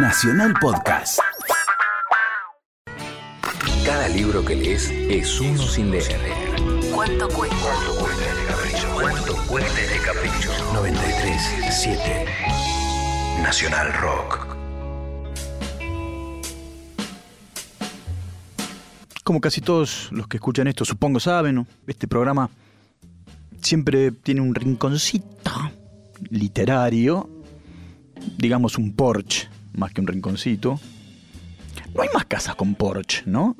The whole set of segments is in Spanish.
Nacional Podcast. Cada libro que lees es uno sin leer. ¿Cuánto cuesta? ¿Cuánto cuesta este capricho? ¿Cuánto cuesta este capricho? 93.7 Nacional Rock. Como casi todos los que escuchan esto, supongo saben, ¿no? este programa siempre tiene un rinconcito literario, digamos un porch, más que un rinconcito. No hay más casas con porch, ¿no?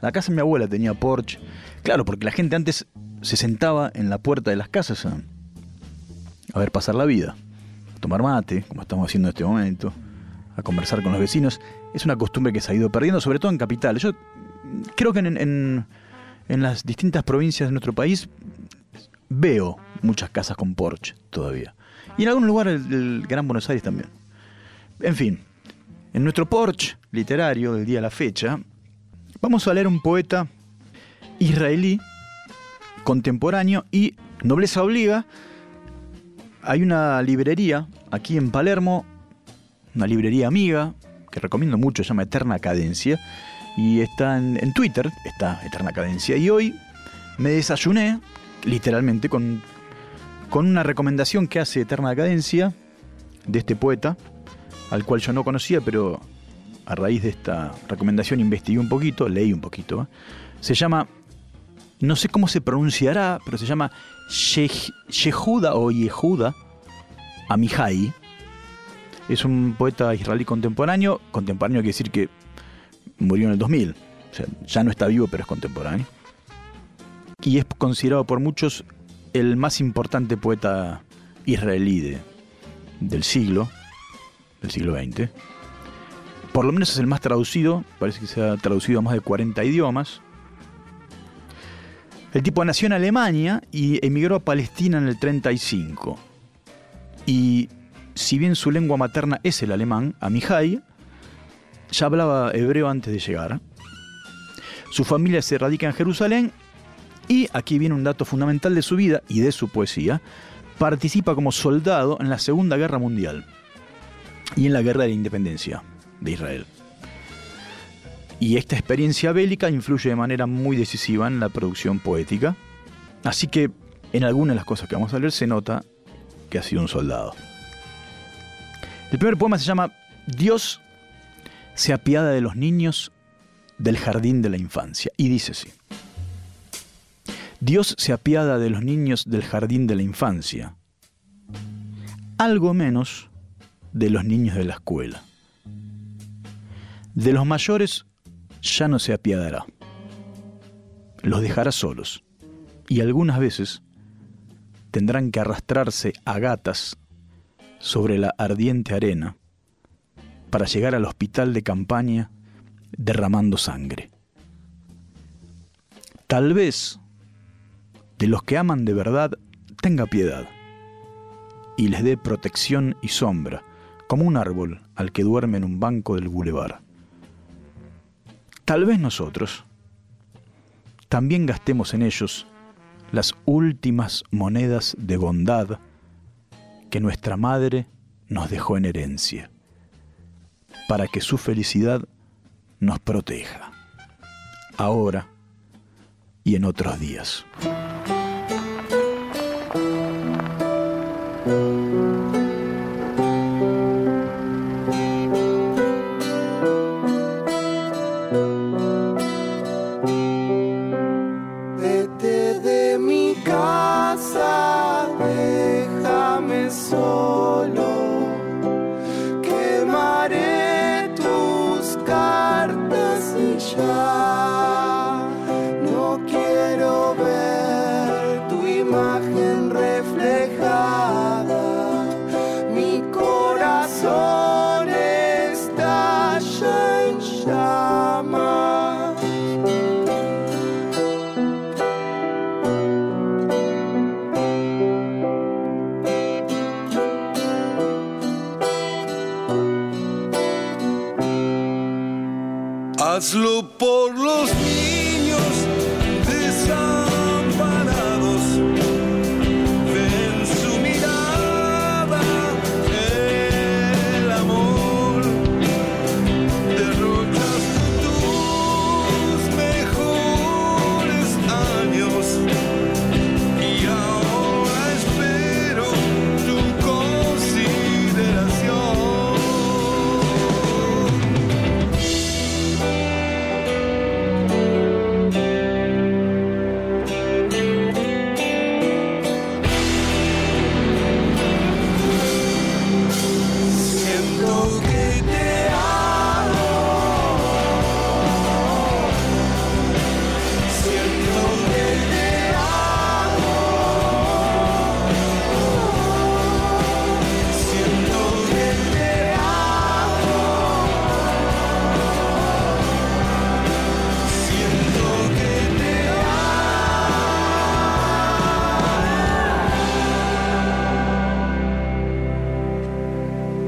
La casa de mi abuela tenía porch. Claro, porque la gente antes se sentaba en la puerta de las casas a, ver pasar la vida, a tomar mate, como estamos haciendo en este momento, a conversar con los vecinos. Es una costumbre que se ha ido perdiendo, sobre todo en capitales. Yo creo que en, en- las distintas provincias de nuestro país veo muchas casas con porch todavía. Y en algún lugar del, del Gran Buenos Aires también. En fin, en nuestro porch literario del día a la fecha, vamos a leer un poeta israelí, contemporáneo y nobleza obliga. Hay una librería aquí en Palermo, una librería amiga, que recomiendo mucho, se llama Eterna Cadencia, y está en, en Twitter, está Eterna Cadencia, y hoy me desayuné, literalmente, con, con una recomendación que hace Eterna Cadencia de este poeta, al cual yo no conocía, pero a raíz de esta recomendación investigué un poquito, leí un poquito. Se llama, no sé cómo se pronunciará, pero se llama Yehuda o Yehuda Amihai. Es un poeta israelí contemporáneo. Contemporáneo quiere decir que murió en el 2000. O sea, ya no está vivo, pero es contemporáneo. Y es considerado por muchos el más importante poeta israelí de- del siglo, del siglo XX. Por lo menos es el más traducido, parece que se ha traducido a más de 40 idiomas. El tipo nació en Alemania y emigró a Palestina en el 35. Y si bien su lengua materna es el alemán, Amihai ya hablaba hebreo antes de llegar. Su familia se radica en Jerusalén y aquí viene un dato fundamental de su vida y de su poesía. Participa como soldado en la Segunda Guerra Mundial y en la Guerra de la Independencia de Israel. Y esta experiencia bélica influye de manera muy decisiva en la producción poética. Así que en algunas de las cosas que vamos a leer se nota que ha sido un soldado. El primer poema se llama Dios se apiada de los niños del jardín de la infancia. Y dice así. Dios se apiada de los niños del jardín de la infancia. Algo menos de los niños de la escuela. De los mayores ya no se apiadará. Los dejará solos. Y algunas veces tendrán que arrastrarse a gatas sobre la ardiente arena para llegar al hospital de campaña derramando sangre. Tal vez de los que aman de verdad tenga piedad y les dé protección y sombra, como un árbol al que duerme en un banco del bulevar. Tal vez nosotros también gastemos en ellos las últimas monedas de bondad que nuestra madre nos dejó en herencia, para que su felicidad nos proteja, ahora y en otros días.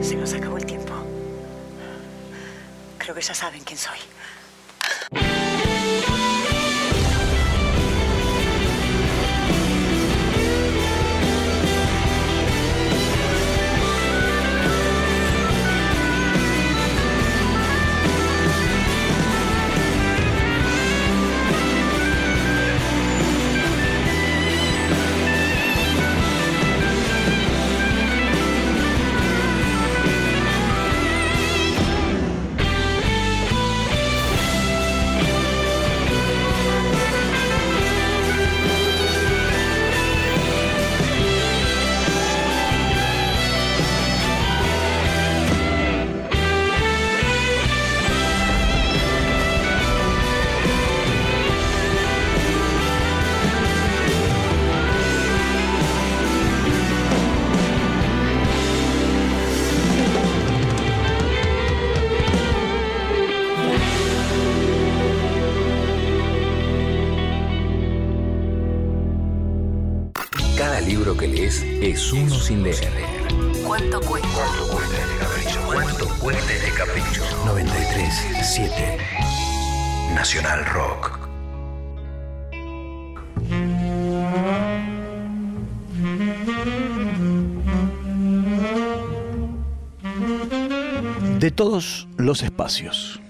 Se nos acabó el tiempo. Creo que ya saben quién soy. Libro que lees es uno sin leer. ¿Cuánto cuesta? ¿Cuánto cuesta este capricho? ¿Cuánto cuesta este capricho? 93.7 Nacional Rock. De todos los espacios.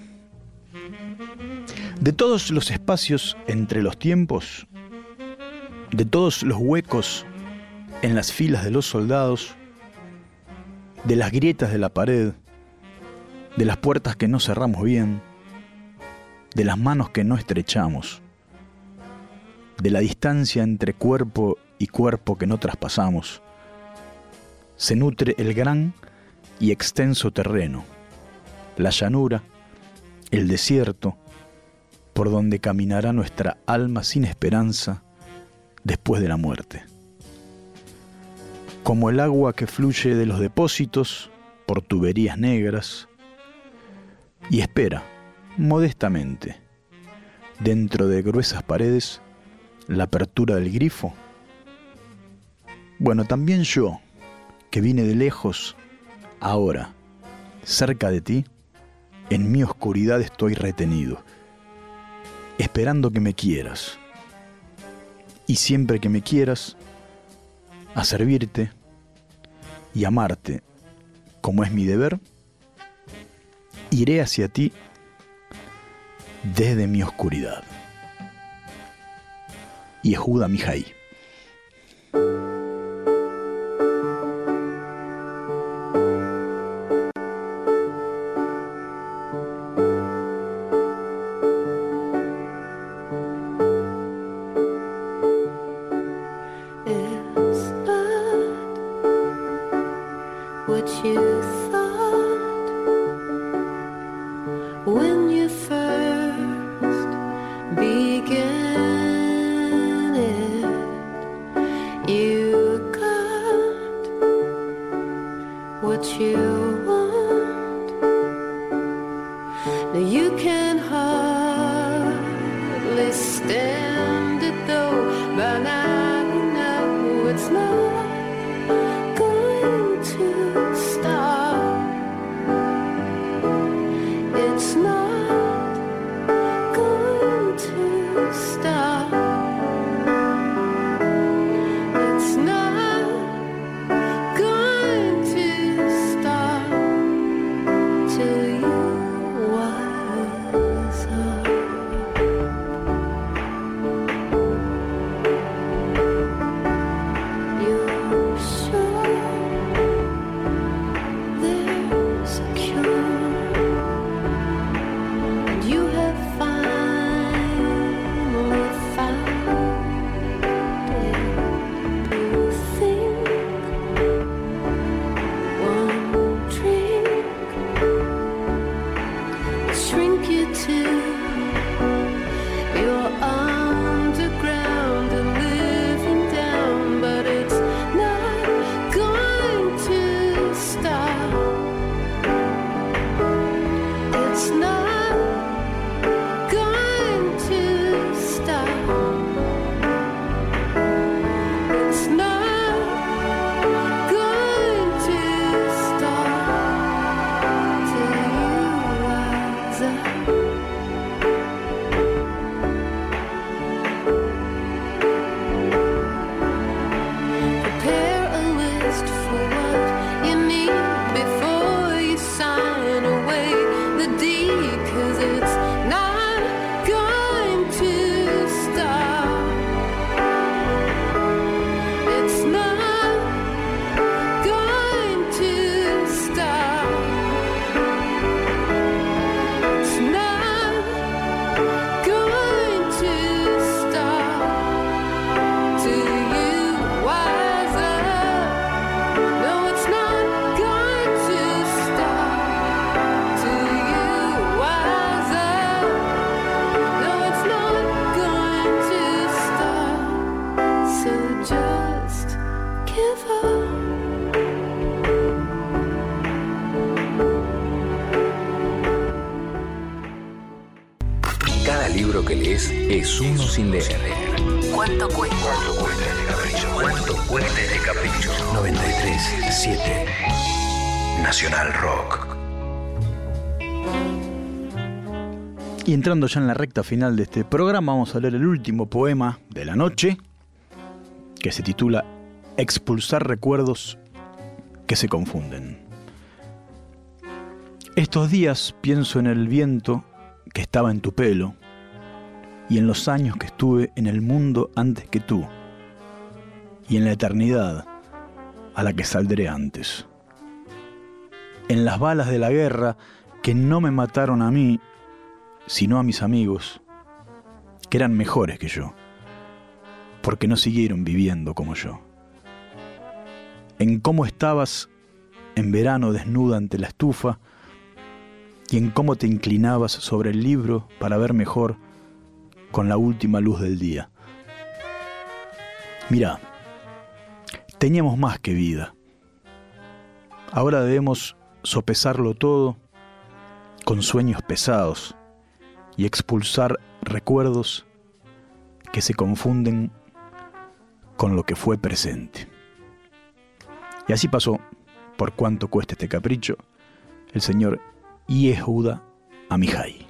De todos los espacios entre los tiempos, de todos los huecos en las filas de los soldados, de las grietas de la pared, de las puertas que no cerramos bien, de las manos que no estrechamos, de la distancia entre cuerpo y cuerpo que no traspasamos, se nutre el gran y extenso terreno, la llanura, el desierto, por donde caminará nuestra alma sin esperanza después de la muerte. Como el agua que fluye de los depósitos por tuberías negras y espera, modestamente, dentro de gruesas paredes, la apertura del grifo. Bueno, también yo, que vine de lejos, ahora, cerca de ti, en mi oscuridad estoy retenido, esperando que me quieras. Y siempre que me quieras, a servirte y amarte como es mi deber, iré hacia ti desde mi oscuridad. Yehuda Mihai. Libro que lees es uno sin leer. ¿Cuánto cuesta? ¿Cuánto cuesta este capricho? ¿Cuánto cuesta este capricho? 93 7 Nacional Rock. Y entrando ya en la recta final de este programa, vamos a leer el último poema de la noche, que se titula Expulsar recuerdos que se confunden. Estos días pienso en el viento que estaba en tu pelo y en los años que estuve en el mundo antes que tú y en la eternidad a la que saldré antes. En las balas de la guerra que no me mataron a mí, sino a mis amigos, que eran mejores que yo, porque no siguieron viviendo como yo. En cómo estabas en verano desnuda ante la estufa, y en cómo te inclinabas sobre el libro para ver mejor con la última luz del día. Mira, teníamos más que vida. Ahora debemos sopesarlo todo con sueños pesados y expulsar recuerdos que se confunden con lo que fue presente. Y así pasó, por cuánto cuesta este capricho, el señor Yehuda Amihai.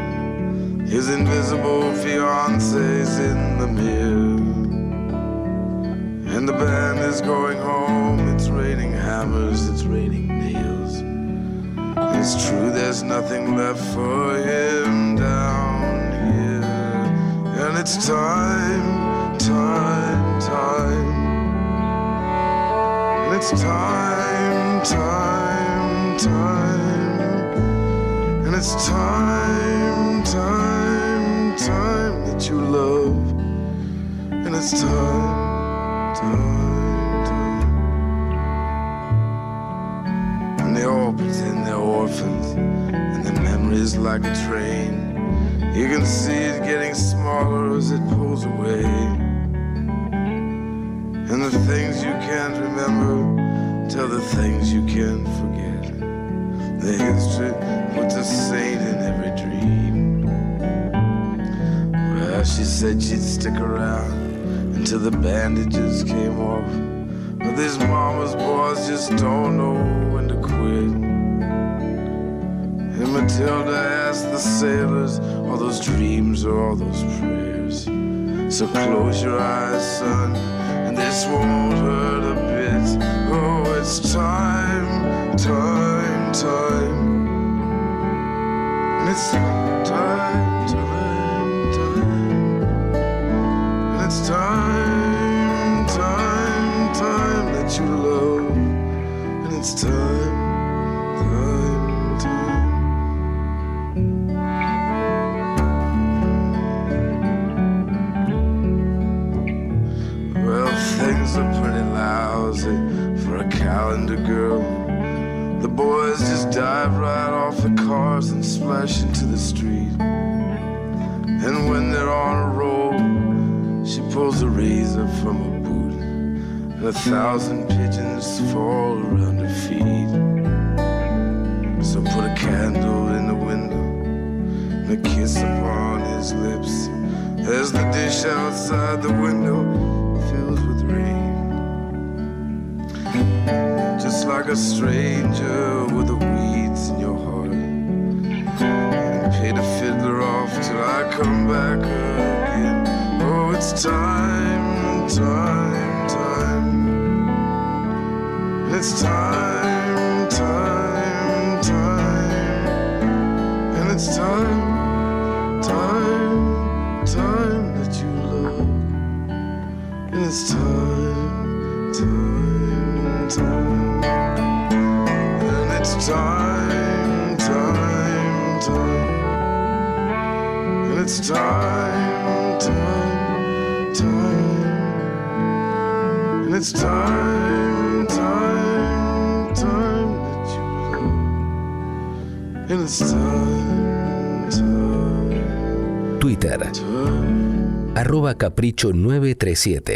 His invisible fiance's in the mirror. And the band is going home. It's raining hammers, it's raining nails. It's true, there's nothing left for him down here. And it's time, time, time. And it's time, time, time. And it's time, time, time that you love. And it's time, time, time. And they all pretend they're orphans. And their memories like a train. You can see it getting smaller as it pulls away. And the things you can't remember tell the things you can't forget. The history puts a saint in every dream. Well, she said she'd stick around until the bandages came off. But these mama's boys just don't know when to quit. And Matilda asked the sailors, all those dreams or all those prayers. So close your eyes, son, and this won't hurt a bit. Oh, it's time, time, time. It's time, time, time. It's time, time, time that you love. And it's time, splash into the street. And when they're on a roll, she pulls a razor from her boot, and a thousand pigeons fall around her feet. So put a candle in the window and a kiss upon his lips as the dish outside the window fills with rain. Just like a stranger with the weeds in your heart. And pay the fiddler off till I come back again. Oh, it's time, time, time. It's time, time, time. And it's time, time, time that you love. And it's time, time, time. And it's time, It's time. And it's time. And it's time. Twitter. Arroba Capricho 937.